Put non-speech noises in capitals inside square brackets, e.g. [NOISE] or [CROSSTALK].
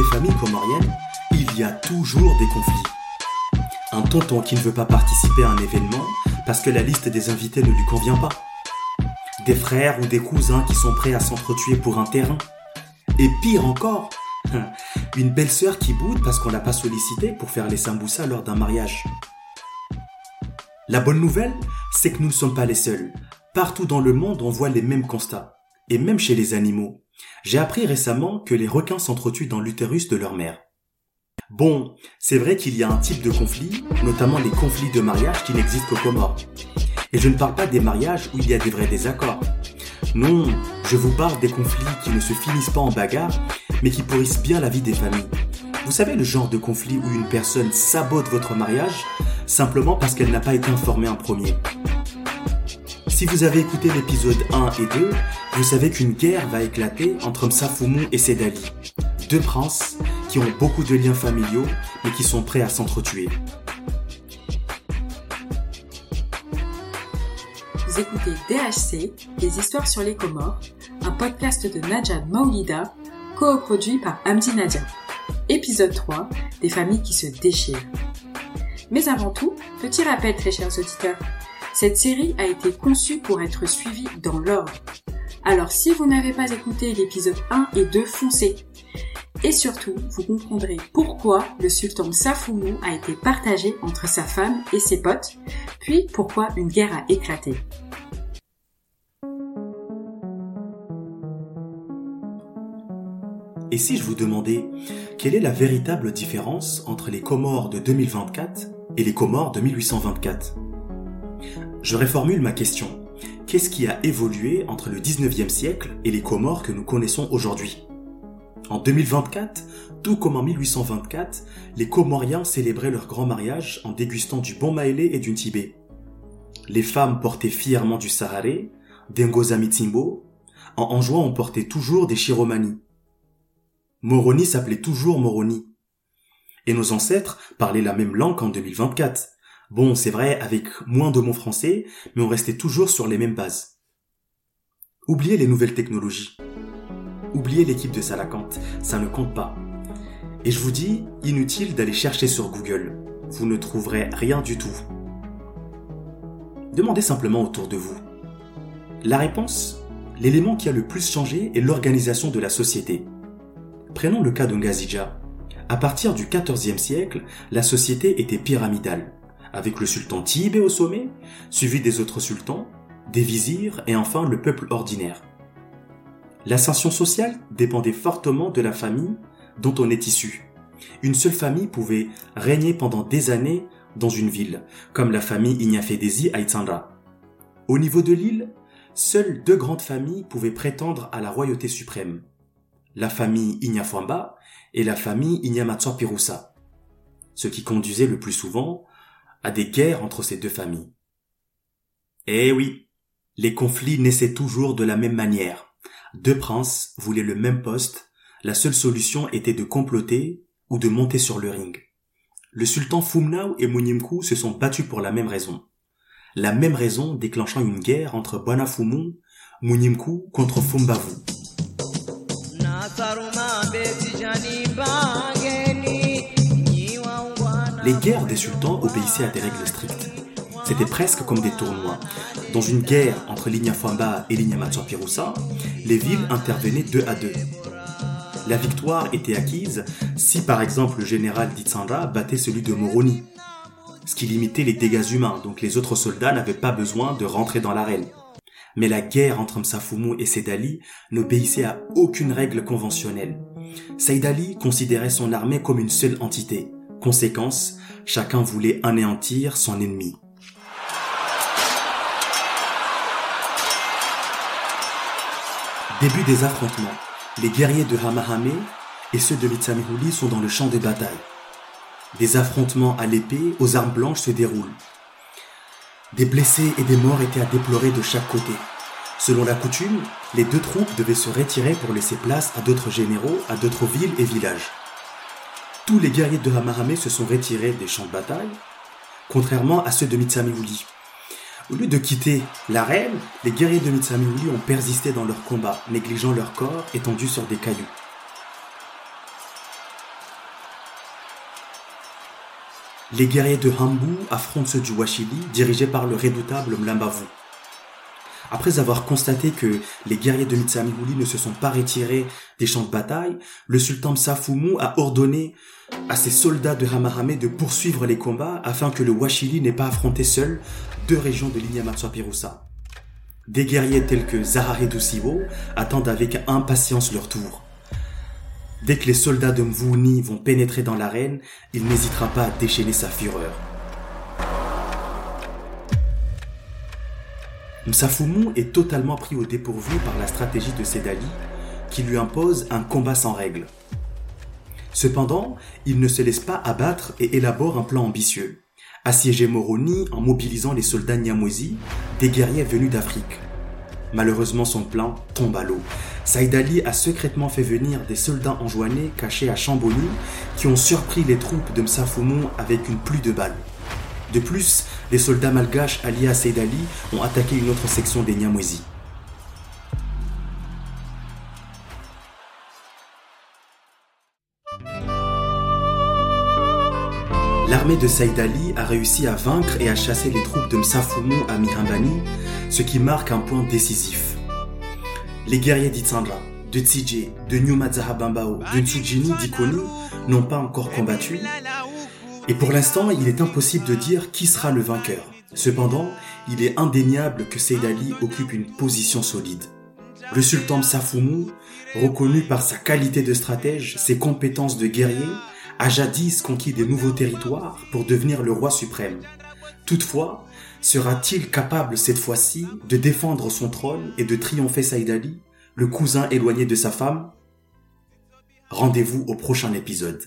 les familles comoriennes, il y a toujours des conflits. Un tonton qui ne veut pas participer à un événement parce que la liste des invités ne lui convient pas. Des frères ou des cousins qui sont prêts à s'entretuer pour un terrain. Et pire encore, [LAUGHS] une belle-sœur qui boude parce qu'on l'a pas sollicité pour faire les samboussas lors d'un mariage. La bonne nouvelle, c'est que nous ne sommes pas les seuls. Partout dans le monde, on voit les mêmes constats. Et même chez les animaux. J'ai appris récemment que les requins s'entretuent dans l'utérus de leur mère. Bon, c'est vrai qu'il y a un type de conflit, notamment les conflits de mariage qui n'existent qu'aux Comores. Et je ne parle pas des mariages où il y a des vrais désaccords. Non, je vous parle des conflits qui ne se finissent pas en bagarre, mais qui pourrissent bien la vie des familles. Vous savez le genre de conflit où une personne sabote votre mariage simplement parce qu'elle n'a pas été informée en premier. Si vous avez écouté l'épisode 1 et 2, vous savez qu'une guerre va éclater entre Msafoumou et Sedali, deux princes qui ont beaucoup de liens familiaux mais qui sont prêts à s'entretuer. Vous écoutez DHC, des histoires sur les Comores, un podcast de Najad Maoulida, coproduit par Amdi Nadia. Épisode 3, des familles qui se déchirent. Mais avant tout, petit rappel très chers auditeurs, cette série a été conçue pour être suivie dans l'ordre. Alors si vous n'avez pas écouté l'épisode 1 et 2, foncez. Et surtout, vous comprendrez pourquoi le sultan Safoumou a été partagé entre sa femme et ses potes, puis pourquoi une guerre a éclaté. Et si je vous demandais quelle est la véritable différence entre les Comores de 2024 et les Comores de 1824 Je réformule ma question. Qu'est-ce qui a évolué entre le 19e siècle et les Comores que nous connaissons aujourd'hui? En 2024, tout comme en 1824, les Comoriens célébraient leur grand mariage en dégustant du bon maélé et du tibet. Les femmes portaient fièrement du saharé, des ngozamitimbo, en, en jouant on portait toujours des chiromanies. Moroni s'appelait toujours Moroni. Et nos ancêtres parlaient la même langue qu'en 2024. Bon, c'est vrai, avec moins de mots français, mais on restait toujours sur les mêmes bases. Oubliez les nouvelles technologies. Oubliez l'équipe de Salacante, ça ne compte pas. Et je vous dis, inutile d'aller chercher sur Google. Vous ne trouverez rien du tout. Demandez simplement autour de vous. La réponse L'élément qui a le plus changé est l'organisation de la société. Prenons le cas d'Ungazija. À partir du XIVe siècle, la société était pyramidale, avec le sultan Tibé au sommet, suivi des autres sultans, des vizirs et enfin le peuple ordinaire. L'ascension sociale dépendait fortement de la famille dont on est issu. Une seule famille pouvait régner pendant des années dans une ville, comme la famille Ignafedesi à. Au niveau de l'île, seules deux grandes familles pouvaient prétendre à la royauté suprême, la famille Inyafwamba et la famille Inyamatsua-Pirusa, ce qui conduisait le plus souvent à des guerres entre ces deux familles. Eh oui, les conflits naissaient toujours de la même manière. Deux princes voulaient le même poste, la seule solution était de comploter ou de monter sur le ring. Le sultan Fumnao et Munimku se sont battus pour la même raison. La même raison déclenchant une guerre entre Banafumu, Munimku contre Fumbavu. Les guerres des sultans obéissaient à des règles strictes. C'était presque comme des tournois. Dans une guerre entre Famba et Pirusa, les villes intervenaient deux à deux. La victoire était acquise si par exemple le général d'Itsandra battait celui de Moroni, ce qui limitait les dégâts humains, donc les autres soldats n'avaient pas besoin de rentrer dans l'arène. Mais la guerre entre Msafoumou et Sedali n'obéissait à aucune règle conventionnelle. Saïd considérait son armée comme une seule entité. Conséquence, chacun voulait anéantir son ennemi. Début des affrontements. Les guerriers de Hamahame et ceux de Litsamihuli sont dans le champ de bataille. Des affrontements à l'épée aux armes blanches se déroulent. Des blessés et des morts étaient à déplorer de chaque côté. Selon la coutume, les deux troupes devaient se retirer pour laisser place à d'autres généraux, à d'autres villes et villages tous les guerriers de Hamarame se sont retirés des champs de bataille, contrairement à ceux de Mitsamihuli. Au lieu de quitter l'arène, les guerriers de Mitsamihuli ont persisté dans leur combat, négligeant leur corps étendu sur des cailloux. Les guerriers de Hambu affrontent ceux du Washili, dirigés par le redoutable Mlambavu. Après avoir constaté que les guerriers de Mitsamihuli ne se sont pas retirés des champs de bataille, le sultan Msafumu a ordonné à ses soldats de Hamahame de poursuivre les combats afin que le Washili n'ait pas affronté seul deux régions de l'Inyamatsua-Pirusa. Des guerriers tels que Zahare Dusiwo attendent avec impatience leur tour. Dès que les soldats de Mvuni vont pénétrer dans l'arène, il n'hésitera pas à déchaîner sa fureur. Msafumu est totalement pris au dépourvu par la stratégie de Sedali, qui lui impose un combat sans règles. Cependant, il ne se laisse pas abattre et élabore un plan ambitieux assiéger Moroni en mobilisant les soldats Nyamwezi, des guerriers venus d'Afrique. Malheureusement, son plan tombe à l'eau. Saïd Ali a secrètement fait venir des soldats enjoignés cachés à Chamboni qui ont surpris les troupes de Msafoumou avec une pluie de balles. De plus, les soldats malgaches alliés à Saïd Ali ont attaqué une autre section des Nyamwezi. L'armée de Saïd Ali a réussi à vaincre et à chasser les troupes de Msafumu à Mirambani, ce qui marque un point décisif. Les guerriers d'Itsandra, de Tsije, de Nyuma Zahabambao, de Tsujini d'Ikoni n'ont pas encore combattu. Et pour l'instant, il est impossible de dire qui sera le vainqueur. Cependant, il est indéniable que Saïd Ali occupe une position solide. Le sultan Msafumu, reconnu par sa qualité de stratège, ses compétences de guerrier, a jadis conquis de nouveaux territoires pour devenir le roi suprême. Toutefois, sera-t-il capable cette fois-ci de défendre son trône et de triompher Saïd Ali, le cousin éloigné de sa femme? Rendez-vous au prochain épisode.